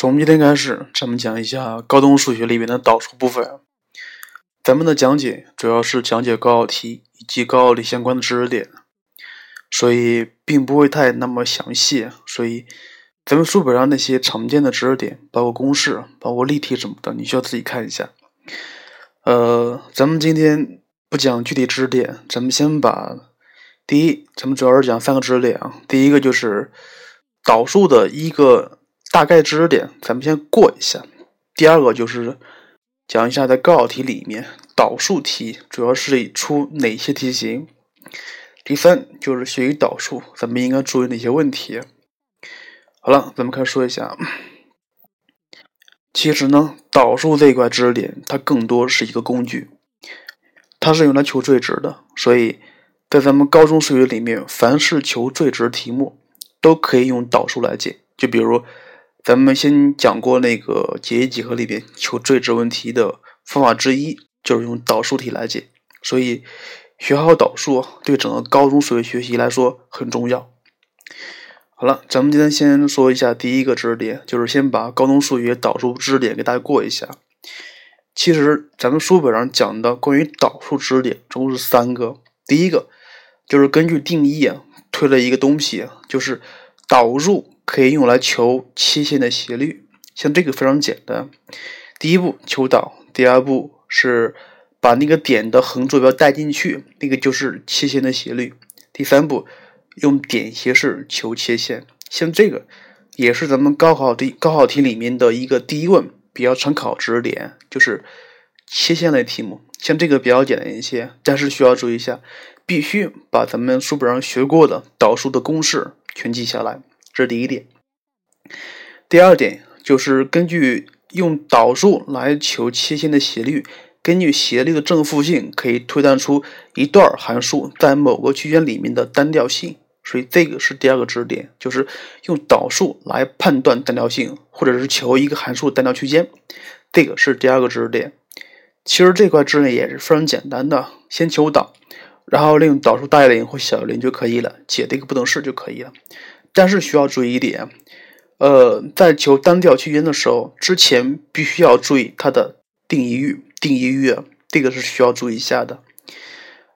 从今天开始，咱们讲一下高中数学里面的导数部分。咱们的讲解主要是讲解高考题以及高考题相关的知识点，所以并不会太那么详细。所以，咱们书本上那些常见的知识点，包括公式、包括例题什么的，你需要自己看一下。呃，咱们今天不讲具体知识点，咱们先把第一，咱们主要是讲三个知识点啊。第一个就是导数的一个。大概知识点，咱们先过一下。第二个就是讲一下在高考题里面导数题主要是出哪些题型。第三就是学习导数，咱们应该注意哪些问题。好了，咱们开始说一下。其实呢，导数这一块知识点，它更多是一个工具，它是用来求最值的。所以在咱们高中数学里面，凡是求最值题目，都可以用导数来解。就比如。咱们先讲过那个解析几何里边求最值问题的方法之一，就是用导数题来解。所以学好导数对整个高中数学学习来说很重要。好了，咱们今天先说一下第一个知识点，就是先把高中数学导数知识点给大家过一下。其实咱们书本上讲的关于导数知识点总共是三个。第一个就是根据定义啊推了一个东西，就是导数。可以用来求切线的斜率，像这个非常简单。第一步求导，第二步是把那个点的横坐标带进去，那个就是切线的斜率。第三步用点斜式求切线，像这个也是咱们高考题高考题里面的一个第一问，比较常考知识点，就是切线类题目。像这个比较简单一些，但是需要注意一下，必须把咱们书本上学过的导数的公式全记下来。这是第一点，第二点就是根据用导数来求切线的斜率，根据斜率的正负性，可以推断出一段函数在某个区间里面的单调性。所以这个是第二个知识点，就是用导数来判断单调性，或者是求一个函数单调区间。这个是第二个知识点。其实这块知识点也是非常简单的，先求导，然后利用导数大于零或小于零就可以了，解这个不等式就可以了。但是需要注意一点，呃，在求单调区间的时候，之前必须要注意它的定义域，定义域这个是需要注意一下的。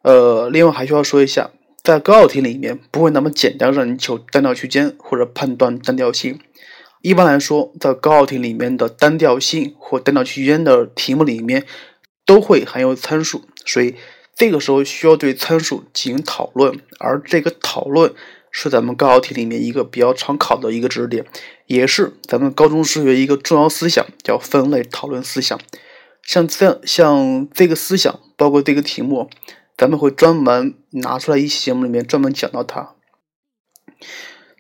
呃，另外还需要说一下，在高考题里面不会那么简单让你求单调区间或者判断单调性。一般来说，在高考题里面的单调性或单调区间的题目里面都会含有参数，所以这个时候需要对参数进行讨论，而这个讨论。是咱们高考题里面一个比较常考的一个知识点，也是咱们高中数学一个重要思想，叫分类讨论思想。像这样像这个思想，包括这个题目，咱们会专门拿出来一期节目里面专门讲到它。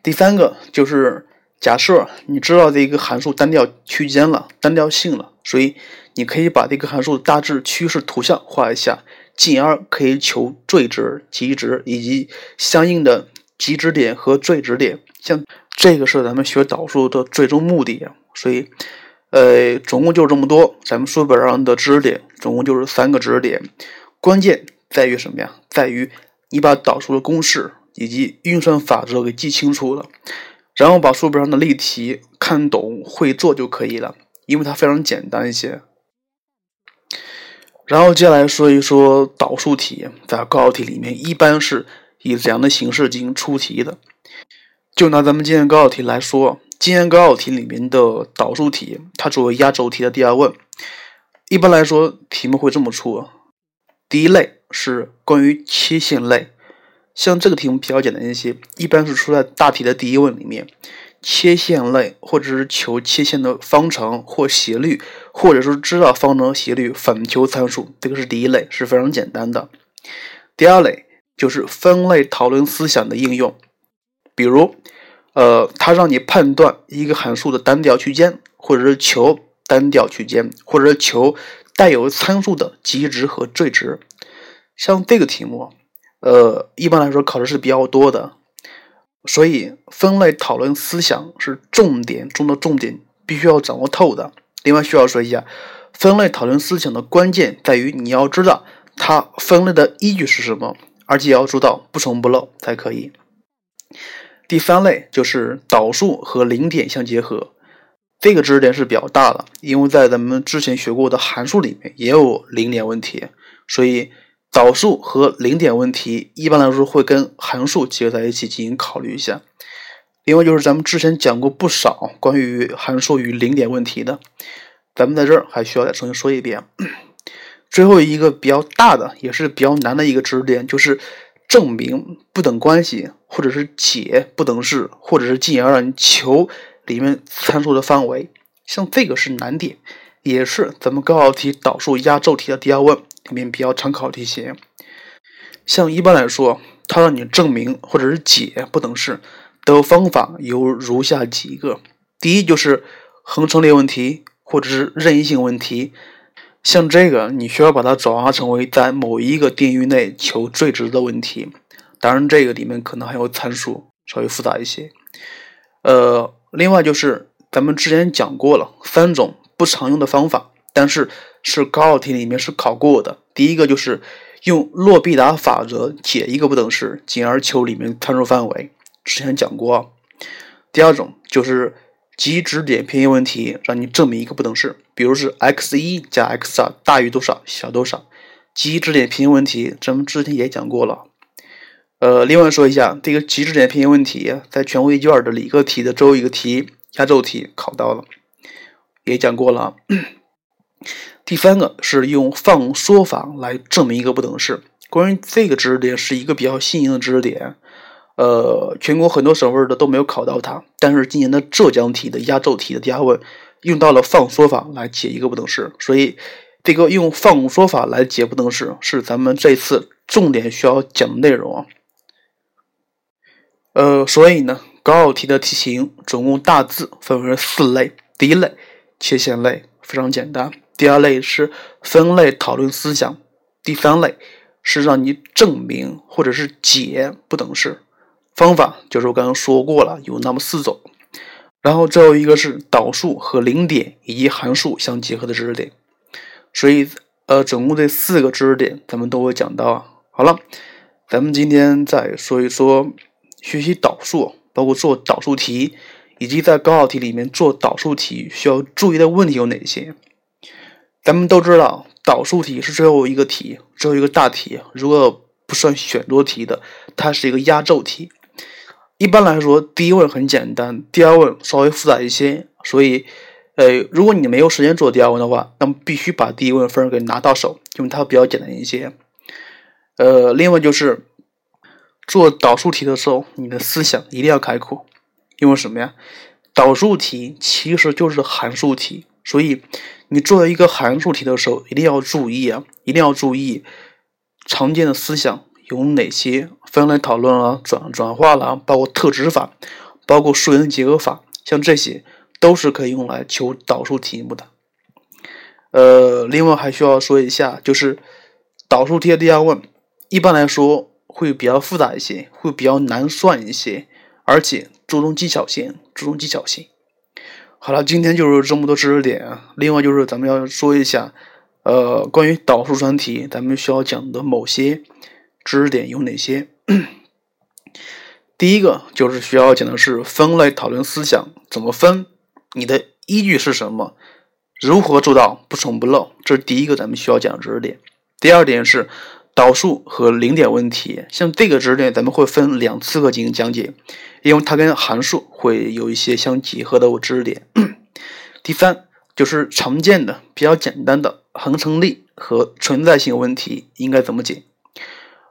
第三个就是假设你知道这个函数单调区间了，单调性了，所以你可以把这个函数大致趋势图像画一下，进而可以求最值、极值以及相应的。极值点和最值点，像这个是咱们学导数的最终目的，所以，呃，总共就这么多。咱们书本上的知识点总共就是三个知识点，关键在于什么呀？在于你把导数的公式以及运算法则给记清楚了，然后把书本上的例题看懂会做就可以了，因为它非常简单一些。然后接下来说一说导数题，在高考题里面一般是。以这样的形式进行出题的？就拿咱们今年高考题来说，今年高考题里面的导数题，它作为压轴题的第二问，一般来说题目会这么出：第一类是关于切线类，像这个题目比较简单一些，一般是出在大题的第一问里面。切线类或者是求切线的方程或斜率，或者说知道方程斜率反求参数，这个是第一类，是非常简单的。第二类。就是分类讨论思想的应用，比如，呃，它让你判断一个函数的单调区间，或者是求单调区间，或者是求带有参数的极值和最值。像这个题目，呃，一般来说考的是比较多的，所以分类讨论思想是重点中的重点，必须要掌握透的。另外需要说一下，分类讨论思想的关键在于你要知道它分类的依据是什么。而且也要做到不重不漏才可以。第三类就是导数和零点相结合，这个知识点是比较大的，因为在咱们之前学过的函数里面也有零点问题，所以导数和零点问题一般来说会跟函数结合在一起进行考虑一下。另外就是咱们之前讲过不少关于函数与零点问题的，咱们在这儿还需要再重新说一遍。最后一个比较大的也是比较难的一个知识点，就是证明不等关系，或者是解不等式，或者是进而让你求。里面参数的范围，像这个是难点，也是咱们高考题导数压轴题的第二问里面比较常考题型。像一般来说，它让你证明或者是解不等式的方法有如下几个：第一就是恒成列问题或者是任意性问题，像这个你需要把它转化成为在某一个定域内求最值的问题。当然，这个里面可能还有参数，稍微复杂一些。呃。另外就是咱们之前讲过了三种不常用的方法，但是是高考题里面是考过的。第一个就是用洛必达法则解一个不等式，进而求里面参数范围，之前讲过。第二种就是极值点偏移问题，让你证明一个不等式，比如是 x 一加 x 二大于多少小多少，极值点偏移问题，咱们之前也讲过了。呃，另外说一下，这个极值点偏移问题在全国卷的理科题的最后一个题压轴题考到了，也讲过了。第三个是用放缩法来证明一个不等式。关于这个知识点是一个比较新颖的知识点，呃，全国很多省份的都没有考到它，但是今年的浙江题的压轴题的第二问用到了放缩法来解一个不等式，所以这个用放缩法来解不等式是咱们这次重点需要讲的内容啊。呃，所以呢，高考题的题型总共大致分为四类。第一类切线类，非常简单；第二类是分类讨论思想；第三类是让你证明或者是解不等式。方法就是我刚刚说过了，有那么四种。然后最后一个是导数和零点以及函数相结合的知识点。所以，呃，总共这四个知识点咱们都会讲到啊。好了，咱们今天再说一说。学习导数，包括做导数题，以及在高考题里面做导数题需要注意的问题有哪些？咱们都知道，导数题是最后一个题，最后一个大题。如果不算选择题的，它是一个压轴题。一般来说，第一问很简单，第二问稍微复杂一些。所以，呃，如果你没有时间做第二问的话，那么必须把第一问分给拿到手，因为它比较简单一些。呃，另外就是。做导数题的时候，你的思想一定要开阔，因为什么呀？导数题其实就是函数题，所以你做一个函数题的时候，一定要注意啊，一定要注意常见的思想有哪些，分类讨论啊，转转化了，包括特指法，包括数形结合法，像这些都是可以用来求导数题目的。呃，另外还需要说一下，就是导数题的第二问，一般来说。会比较复杂一些，会比较难算一些，而且注重技巧性，注重技巧性。好了，今天就是这么多知识点啊。另外就是咱们要说一下，呃，关于导数专题，咱们需要讲的某些知识点有哪些？第一个就是需要讲的是分类讨论思想，怎么分？你的依据是什么？如何做到不重不漏？这是第一个咱们需要讲的知识点。第二点是。导数和零点问题，像这个知识点，咱们会分两次课进行讲解，因为它跟函数会有一些相结合的知识点。第三就是常见的、比较简单的恒成立和存在性问题应该怎么解。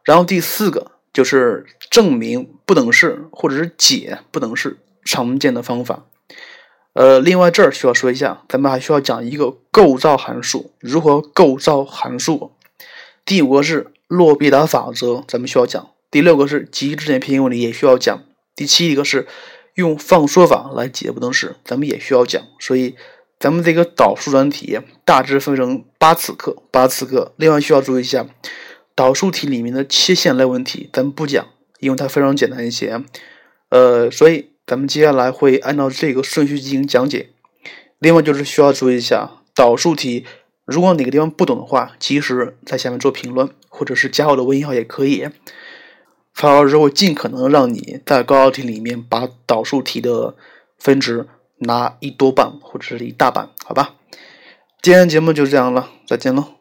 然后第四个就是证明不等式或者是解不等式常见的方法。呃，另外这儿需要说一下，咱们还需要讲一个构造函数，如何构造函数。第五个是洛必达法则，咱们需要讲；第六个是极值点偏移问题，也需要讲；第七一个是用放缩法来解不等式，咱们也需要讲。所以，咱们这个导数专题大致分成八次课，八次课。另外需要注意一下，导数题里面的切线类问题咱们不讲，因为它非常简单一些。呃，所以咱们接下来会按照这个顺序进行讲解。另外就是需要注意一下导数题。如果哪个地方不懂的话，及时在下面做评论，或者是加我的微信号也可以。曹老师会尽可能让你在高考题里面把导数题的分值拿一多半或者是一大半，好吧？今天节目就这样了，再见喽。